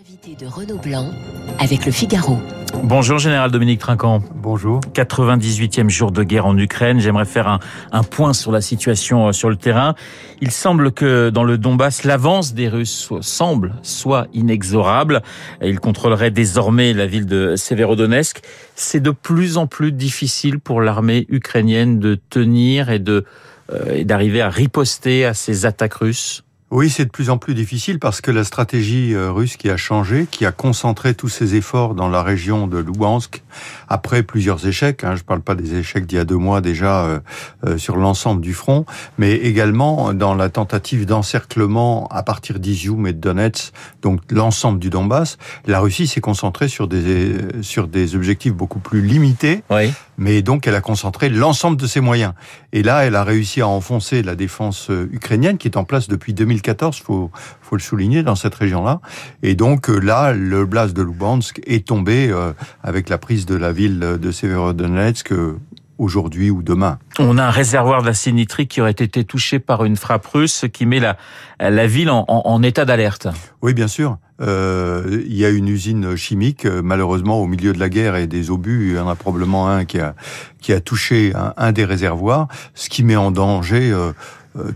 L'invité de Renaud Blanc avec le Figaro. Bonjour Général Dominique Trinquant. Bonjour. 98e jour de guerre en Ukraine. J'aimerais faire un, un, point sur la situation euh, sur le terrain. Il semble que dans le Donbass, l'avance des Russes semble soit inexorable. Ils contrôleraient désormais la ville de Severodonetsk. C'est de plus en plus difficile pour l'armée ukrainienne de tenir et de euh, et d'arriver à riposter à ces attaques russes. Oui, c'est de plus en plus difficile parce que la stratégie euh, russe qui a changé, qui a concentré tous ses efforts dans la région de Lugansk, après plusieurs échecs, hein, je ne parle pas des échecs d'il y a deux mois déjà euh, euh, sur l'ensemble du front, mais également dans la tentative d'encerclement à partir d'Izium et de Donetsk, donc l'ensemble du Donbass, la Russie s'est concentrée sur des, sur des objectifs beaucoup plus limités, oui. Mais donc elle a concentré l'ensemble de ses moyens. Et là, elle a réussi à enfoncer la défense ukrainienne qui est en place depuis 2000 2014, faut faut le souligner dans cette région-là. Et donc euh, là, le blast de Lubansk est tombé euh, avec la prise de la ville de Severodonetsk euh, aujourd'hui ou demain. On a un réservoir d'acide nitrique qui aurait été touché par une frappe russe, ce qui met la, la ville en, en, en état d'alerte. Oui, bien sûr. Euh, il y a une usine chimique, malheureusement, au milieu de la guerre et des obus, il y en a probablement un qui a, qui a touché un, un des réservoirs, ce qui met en danger... Euh,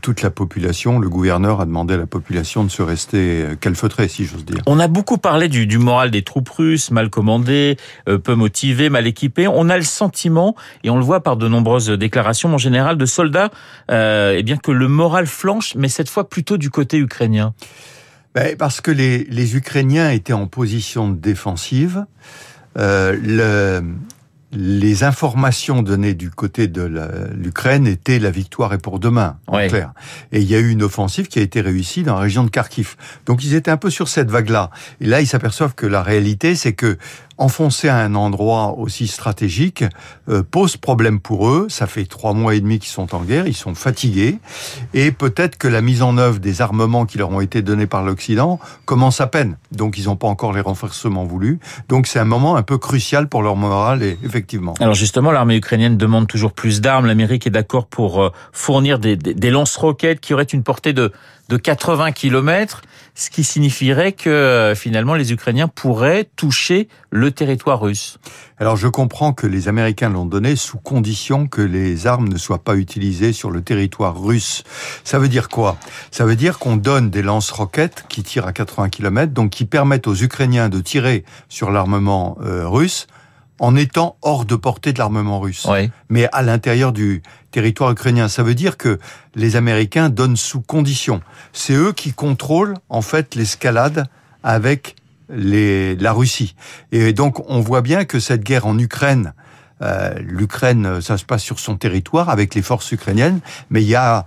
toute la population. Le gouverneur a demandé à la population de se rester calfeutrée, si j'ose dire. On a beaucoup parlé du, du, moral des troupes russes, mal commandées, euh, peu motivées, mal équipées. On a le sentiment, et on le voit par de nombreuses déclarations en général, de soldats, euh, eh bien que le moral flanche, mais cette fois plutôt du côté ukrainien. Ben, parce que les, les, Ukrainiens étaient en position défensive. Euh, le, les informations données du côté de l'Ukraine étaient la victoire est pour demain, en oui. clair. Et il y a eu une offensive qui a été réussie dans la région de Kharkiv. Donc ils étaient un peu sur cette vague-là. Et là, ils s'aperçoivent que la réalité, c'est que enfoncer à un endroit aussi stratégique euh, pose problème pour eux. Ça fait trois mois et demi qu'ils sont en guerre, ils sont fatigués, et peut-être que la mise en œuvre des armements qui leur ont été donnés par l'Occident commence à peine. Donc ils n'ont pas encore les renforcements voulus. Donc c'est un moment un peu crucial pour leur morale, et effectivement. Alors justement, l'armée ukrainienne demande toujours plus d'armes. L'Amérique est d'accord pour euh, fournir des, des, des lance-roquettes qui auraient une portée de de 80 km, ce qui signifierait que euh, finalement les Ukrainiens pourraient toucher le territoire russe. Alors je comprends que les Américains l'ont donné sous condition que les armes ne soient pas utilisées sur le territoire russe. Ça veut dire quoi? Ça veut dire qu'on donne des lance-roquettes qui tirent à 80 km, donc qui permettent aux Ukrainiens de tirer sur l'armement euh, russe en étant hors de portée de l'armement russe, oui. mais à l'intérieur du territoire ukrainien. Ça veut dire que les Américains donnent sous condition. C'est eux qui contrôlent en fait l'escalade avec les, la Russie. Et donc on voit bien que cette guerre en Ukraine, euh, l'Ukraine, ça se passe sur son territoire avec les forces ukrainiennes, mais il y a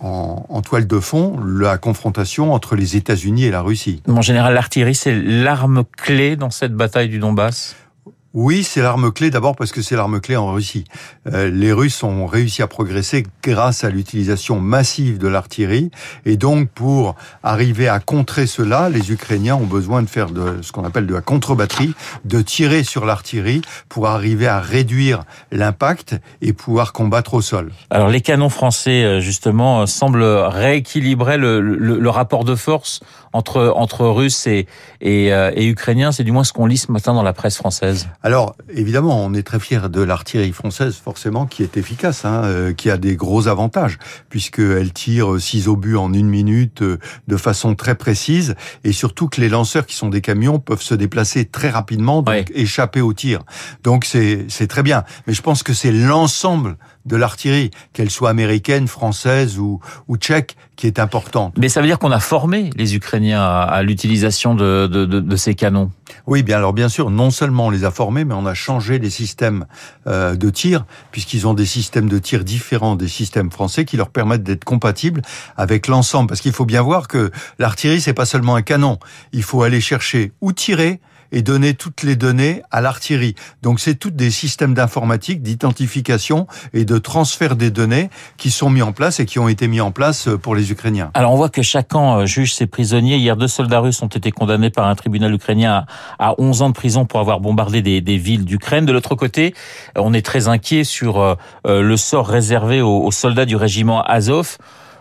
en, en, toile de fond la confrontation entre les États-Unis et la Russie. Mon général, l'artillerie, c'est l'arme clé dans cette bataille du Donbass? Oui, c'est l'arme clé d'abord parce que c'est l'arme clé en Russie. Euh, les Russes ont réussi à progresser grâce à l'utilisation massive de l'artillerie et donc pour arriver à contrer cela, les Ukrainiens ont besoin de faire de ce qu'on appelle de la contre-batterie, de tirer sur l'artillerie pour arriver à réduire l'impact et pouvoir combattre au sol. Alors les canons français euh, justement semblent rééquilibrer le, rapport de force entre entre Russes et et, euh, et Ukrainiens, c'est du moins ce qu'on lit ce matin dans la presse française. Alors, évidemment, on est très fier de l'artillerie française, forcément, qui est efficace, hein, euh, qui a des gros avantages, puisqu'elle tire six obus en une minute euh, de façon très précise, et surtout que les lanceurs, qui sont des camions, peuvent se déplacer très rapidement, donc Ouais. échapper au tir. Donc c'est c'est très bien. Mais je pense que c'est l'ensemble de l'artillerie, qu'elle soit américaine, française ou, ou tchèque, qui est importante. Mais ça veut dire qu'on a formé les Ukrainiens à, à l'utilisation de, de, de, de ces canons. Oui, bien alors bien sûr, non seulement on les a formés, mais on a changé les systèmes euh, de tir, puisqu'ils ont des systèmes de tir différents des systèmes français qui leur permettent d'être compatibles avec l'ensemble. Parce qu'il faut bien voir que l'artillerie, c'est pas seulement un canon. Il faut aller chercher où tirer et donner toutes les données à l'artillerie. Donc c'est tous des systèmes d'informatique, d'identification et de transfert des données qui sont mis en place et qui ont été mis en place pour les Ukrainiens. Alors on voit que chaque camp juge ses prisonniers. Hier, deux soldats russes ont été condamnés par un tribunal ukrainien à 11 ans de prison pour avoir bombardé des, villes d'Ukraine. De l'autre côté, on est très inquiet sur euh, le sort réservé aux soldats du régiment Azov.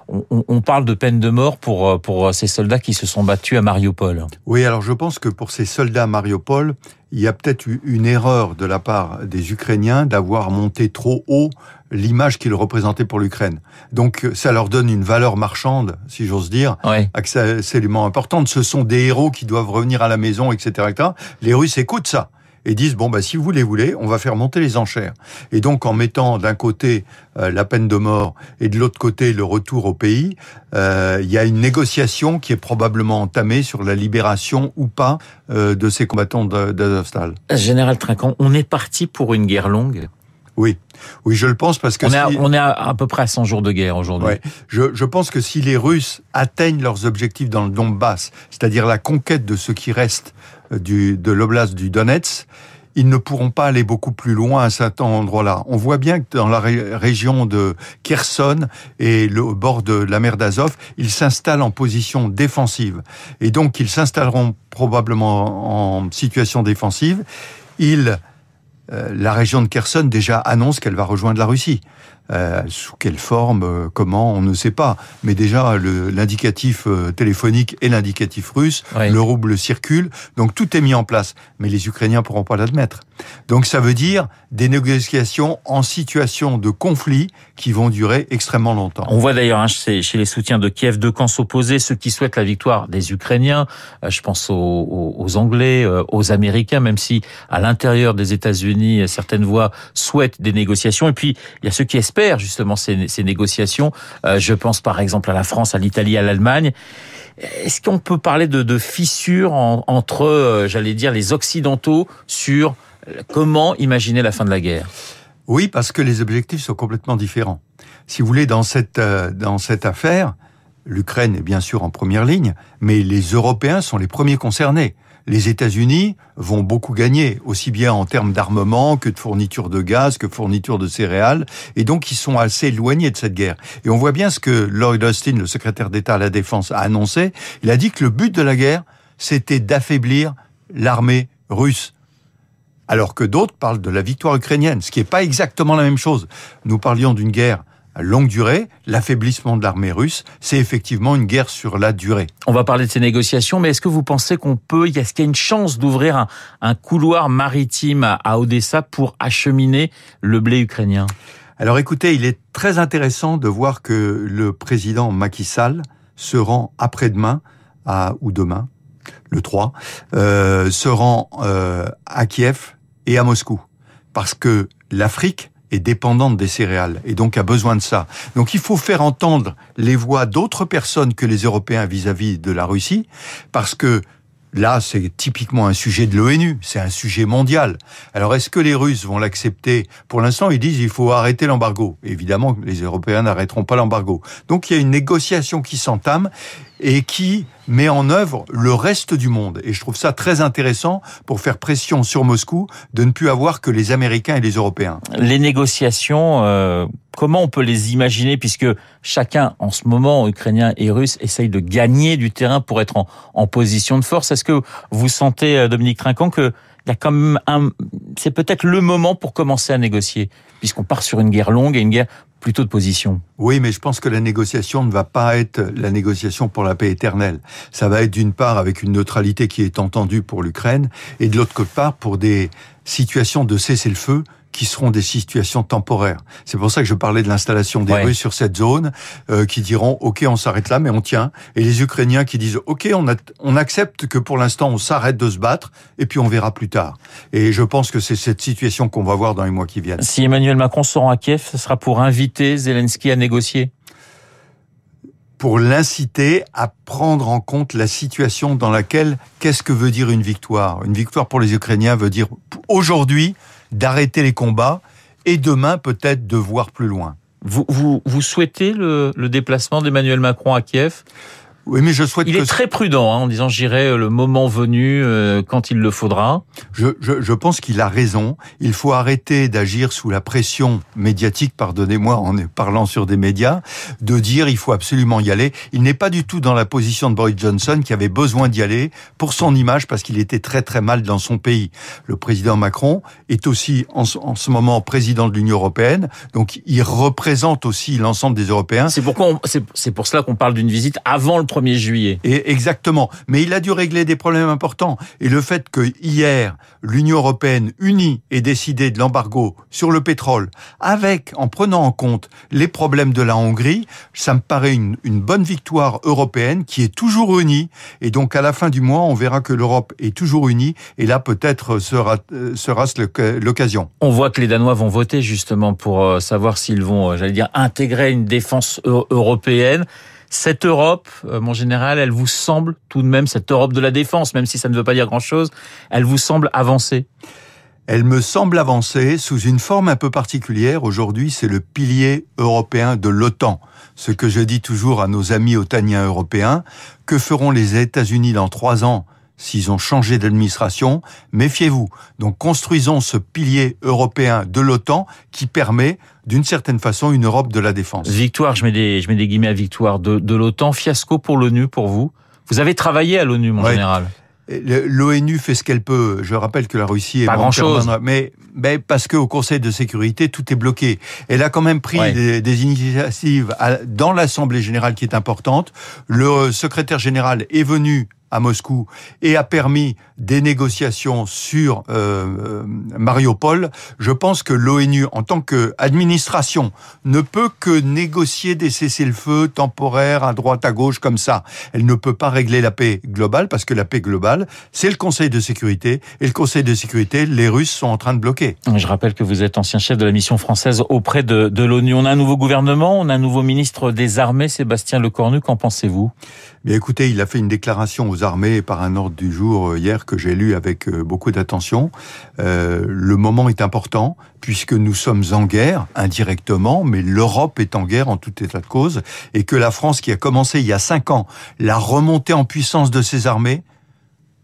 On, parle de peine de mort pour, pour ces soldats qui se sont battus à Mariupol. Oui, alors je pense que pour ces soldats à Mariupol, il y a peut-être eu une erreur de la part des Ukrainiens d'avoir monté trop haut l'image qu'ils représentaient pour l'Ukraine. Donc ça leur donne une valeur marchande, si j'ose dire, oui. absolument importante. Ce sont des héros qui doivent revenir à la maison, etc. etc. Les Russes écoutent ça et disent bon bah si vous les voulez, on va faire monter les enchères. Et donc en mettant d'un côté euh, la peine de mort et de l'autre côté le retour au pays, euh, il y a une négociation qui est probablement entamée sur la libération ou pas euh, de ces combattants d'Azovstal. Général Trinquant, on est parti pour une guerre longue. Oui, oui, je le pense parce que on, est à, on est à, peu près à 100 jours de guerre aujourd'hui. Ouais. Je, je, pense que si les Russes atteignent leurs objectifs dans le Donbass, c'est-à-dire la conquête de ce qui reste du, de l'oblast du Donetsk, ils ne pourront pas aller beaucoup plus loin à cet endroit-là. On voit bien que dans la région de Kherson et le bord de la mer d'Azov, ils s'installent en position défensive. Et donc, ils s'installeront probablement en situation défensive. Ils, euh, la région de Kherson déjà annonce qu'elle va rejoindre la Russie. Euh, sous quelle forme, euh, comment, on ne sait pas. Mais déjà, l'indicatif euh, téléphonique et l'indicatif russe, oui. le rouble circule, donc tout est mis en place. Mais les Ukrainiens pourront pas l'admettre. Donc ça veut dire des négociations en situation de conflit qui vont durer extrêmement longtemps. On voit d'ailleurs hein, chez les soutiens de Kiev deux camps s'opposer, ceux qui souhaitent la victoire des Ukrainiens, je pense aux, aux, aux Anglais, aux Américains, même si à l'intérieur des États-Unis, certaines voix souhaitent des négociations, et puis il y a ceux qui espèrent justement ces, négociations. Euh, je pense par exemple à la France, à l'Italie, à l'Allemagne. Est-ce qu'on peut parler de, de fissures en, entre, euh, j'allais dire, les Occidentaux sur comment imaginer la fin de la guerre? Oui, parce que les objectifs sont complètement différents. Si vous voulez, euh, dans cette affaire, l'Ukraine est bien sûr en première ligne, mais les Européens sont les premiers concernés les États-Unis vont beaucoup gagner, aussi bien en termes d'armement que de fourniture de gaz, que fourniture de céréales, et donc ils sont assez éloignés de cette guerre. Et on voit bien ce que Lloyd Austin, le secrétaire d'État à la Défense, a annoncé. Il a dit que le but de la guerre, c'était d'affaiblir l'armée russe. Alors que d'autres parlent de la victoire ukrainienne, ce qui n'est pas exactement la même chose. Nous parlions d'une guerre longue durée, l'affaiblissement de l'armée russe, c'est effectivement une guerre sur la durée. On va parler de ces négociations, mais est-ce que vous pensez qu'on peut, est-ce qu'il y a une chance d'ouvrir un, un, couloir maritime à Odessa pour acheminer le blé ukrainien? Alors écoutez, il est très intéressant de voir que le président Macky Sall se rend après-demain à, ou demain, le 3, euh, se rend euh, à Kiev et à Moscou. Parce que l'Afrique est dépendante des céréales et donc a besoin de ça. Donc il faut faire entendre les voix d'autres personnes que les Européens vis-à-vis -vis de la Russie parce que Là, c'est typiquement un sujet de l'ONU, c'est un sujet mondial. Alors, est-ce que les Russes vont l'accepter? Pour l'instant, ils disent il faut arrêter l'embargo. Évidemment, les Européens n'arrêteront pas l'embargo. Donc, il y a une négociation qui s'entame et qui met en œuvre le reste du monde. Et je trouve ça très intéressant pour faire pression sur Moscou de ne plus avoir que les Américains et les Européens. Les négociations, euh, comment on peut les imaginer puisque chacun, en ce moment, Ukrainien et Russe, essaye de gagner du terrain pour être en, en position de force? Est-ce que vous sentez, euh, Dominique Trinquant, que c'est peut-être le moment pour commencer à négocier, puisqu'on part sur une guerre longue et une guerre plutôt de position. Oui, mais je pense que la négociation ne va pas être la négociation pour la paix éternelle. Ça va être d'une part avec une neutralité qui est entendue pour l'Ukraine et de l'autre part pour des situations de cessez-le-feu qui seront des situations temporaires. C'est pour ça que je parlais de l'installation des Ouais. Russes sur cette zone, euh, qui diront OK, on s'arrête là, mais on tient. Et les Ukrainiens qui disent OK, on, a- on accepte que pour l'instant on s'arrête de se battre, et puis on verra plus tard. Et je pense que c'est cette situation qu'on va voir dans les mois qui viennent. Si Emmanuel Macron se rend à Kiev, ce sera pour inviter Zelensky à négocier? pour l'inciter à prendre en compte la situation dans laquelle, qu'est-ce que veut dire une victoire? Une victoire pour les Ukrainiens veut dire aujourd'hui d'arrêter les combats et demain peut-être de voir plus loin. Vous, souhaitez le déplacement d'Emmanuel Macron à Kiev? Oui, mais je souhaite. Il est très prudent hein, en disant j'irai le moment venu euh, quand il le faudra. Je, je, je pense qu'il a raison. Il faut arrêter d'agir sous la pression médiatique, pardonnez-moi en parlant sur des médias, de dire il faut absolument y aller. Il n'est pas du tout dans la position de Boris Johnson qui avait besoin d'y aller pour son image parce qu'il était très très mal dans son pays. Le président Macron est aussi en, en ce moment président de l'Union européenne, donc il représente aussi l'ensemble des Européens. C'est pourquoi c'est pour cela qu'on parle d'une visite avant le 1er juillet. Et exactement. Mais il a dû régler des problèmes importants. Et le fait que hier, l'Union européenne unie ait décidé de l'embargo sur le pétrole, avec, en prenant en compte les problèmes de la Hongrie, ça me paraît une, une bonne victoire européenne qui est toujours unie. Et donc, à la fin du mois, on verra que l'Europe est toujours unie. Et là, peut-être sera, sera l'occasion. On voit que les Danois vont voter justement pour euh, savoir s'ils vont, euh, j'allais dire, intégrer une défense européenne. Cette Europe, euh, mon général, elle vous semble tout de même, cette Europe de la défense, même si ça ne veut pas dire grand-chose, elle vous semble avancer elle me semble avancer sous une forme un peu particulière. Aujourd'hui, c'est le pilier européen de l'OTAN. Ce que je dis toujours à nos amis otaniens européens, que feront les États-Unis dans trois ans s'ils ont changé d'administration, méfiez-vous. Donc construisons ce pilier européen de l'OTAN qui permet d'une certaine façon une Europe de la défense. Victoire, je mets des, je mets des guillemets à victoire de, de l'OTAN, fiasco pour l'ONU pour vous. Vous avez travaillé à l'ONU, mon général. L'ONU fait ce qu'elle peut. Je rappelle que la Russie est pas grand chose, mais, mais parce qu'au Conseil de sécurité tout est bloqué. Elle a quand même pris des, des, initiatives dans l'Assemblée générale qui est importante. Le secrétaire général est venu à Moscou et a permis des négociations sur euh, euh, Mariupol, je pense que l'ONU, en tant qu'administration, ne peut que négocier des cessez-le-feu temporaires à droite, à gauche, comme ça. Elle ne peut pas régler la paix globale, parce que la paix globale, c'est le Conseil de sécurité, et le Conseil de sécurité, les Russes sont en train de bloquer. Je rappelle que vous êtes ancien chef de la mission française auprès de, de l'ONU. On a un nouveau gouvernement, on a un nouveau ministre des Armées, Sébastien Lecornu, qu'en pensez-vous? Mais écoutez, il a fait une déclaration aux armées par un ordre du jour euh, hier que j'ai lu avec euh, beaucoup d'attention. Euh, le moment est important puisque nous sommes en guerre indirectement, mais l'Europe est en guerre en tout état de cause et que la France qui a commencé il y a cinq ans la remontée en puissance de ses armées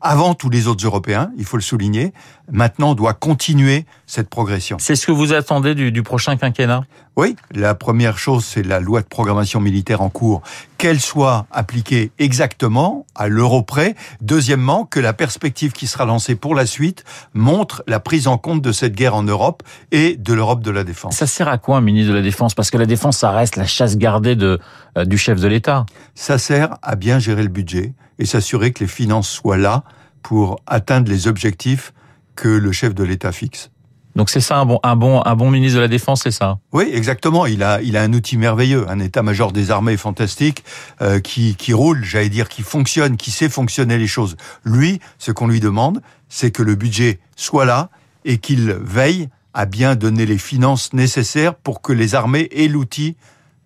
avant tous les autres Européens, il faut le souligner, maintenant doit continuer cette progression. C'est ce que vous attendez du, du prochain quinquennat? Oui, la première chose, c'est la loi de programmation militaire en cours, qu'elle soit appliquée exactement à l'euro près. Deuxièmement, que la perspective qui sera lancée pour la suite montre la prise en compte de cette guerre en Europe et de l'Europe de la défense. Ça sert à quoi un ministre de la Défense? Parce que la défense, ça reste la chasse gardée de, euh, du chef de l'État. Ça sert à bien gérer le budget et s'assurer que les finances soient là pour atteindre les objectifs que le chef de l'État fixe. Donc c'est ça un bon un bon un bon ministre de la Défense, c'est ça? Oui, exactement. Il a il a un outil merveilleux, un état-major des armées fantastique euh, qui qui roule, j'allais dire, qui fonctionne, qui sait fonctionner les choses. Lui, ce qu'on lui demande, c'est que le budget soit là et qu'il veille à bien donner les finances nécessaires pour que les armées aient l'outil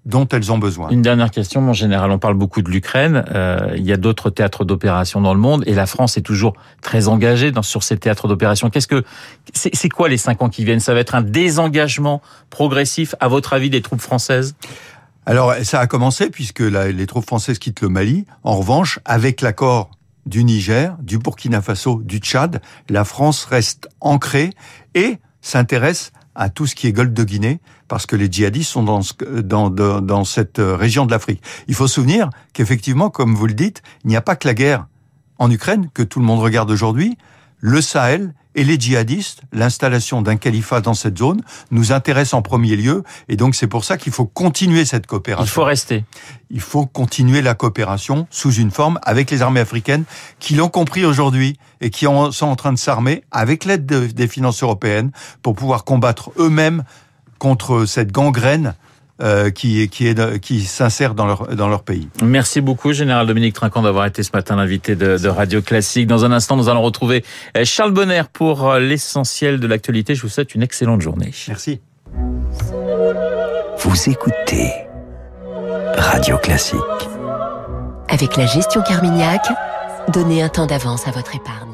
dont elles ont besoin. Une dernière question, mon général. On parle beaucoup de l'Ukraine. Euh, il y a d'autres théâtres d'opération dans le monde et la France est toujours très engagée dans, sur ces théâtres d'opération. Qu'est-ce que c'est quoi les cinq ans qui viennent? Ça va être un désengagement progressif, à votre avis, des troupes françaises? Alors, ça a commencé puisque la, les troupes françaises quittent le Mali. En revanche, avec l'accord du Niger, du Burkina Faso, du Tchad, la France reste ancrée et s'intéresse à tout ce qui est Golfe de Guinée, parce que les djihadistes sont dans, dans, dans, dans cette région de l'Afrique. Il faut se souvenir qu'effectivement, comme vous le dites, il n'y a pas que la guerre en Ukraine que tout le monde regarde aujourd'hui. Le Sahel et les djihadistes, l'installation d'un califat dans cette zone nous intéresse en premier lieu. Et donc c'est pour ça qu'il faut continuer cette coopération. Il faut rester. Il faut continuer la coopération sous une forme avec les armées africaines qui l'ont compris aujourd'hui et qui sont en train de s'armer avec l'aide des finances européennes pour pouvoir combattre eux-mêmes contre cette gangrène euh, qui, qui, est, qui s'insère dans leur, dans leur pays. Merci beaucoup, Général Dominique Trinquant, d'avoir été ce matin l'invité de, de, Radio Classique. Dans un instant, nous allons retrouver euh, Charles Bonner pour euh, l'essentiel de l'actualité. Je vous souhaite une excellente journée. Merci. Vous écoutez Radio Classique. Avec la gestion Carmignac, donnez un temps d'avance à votre épargne.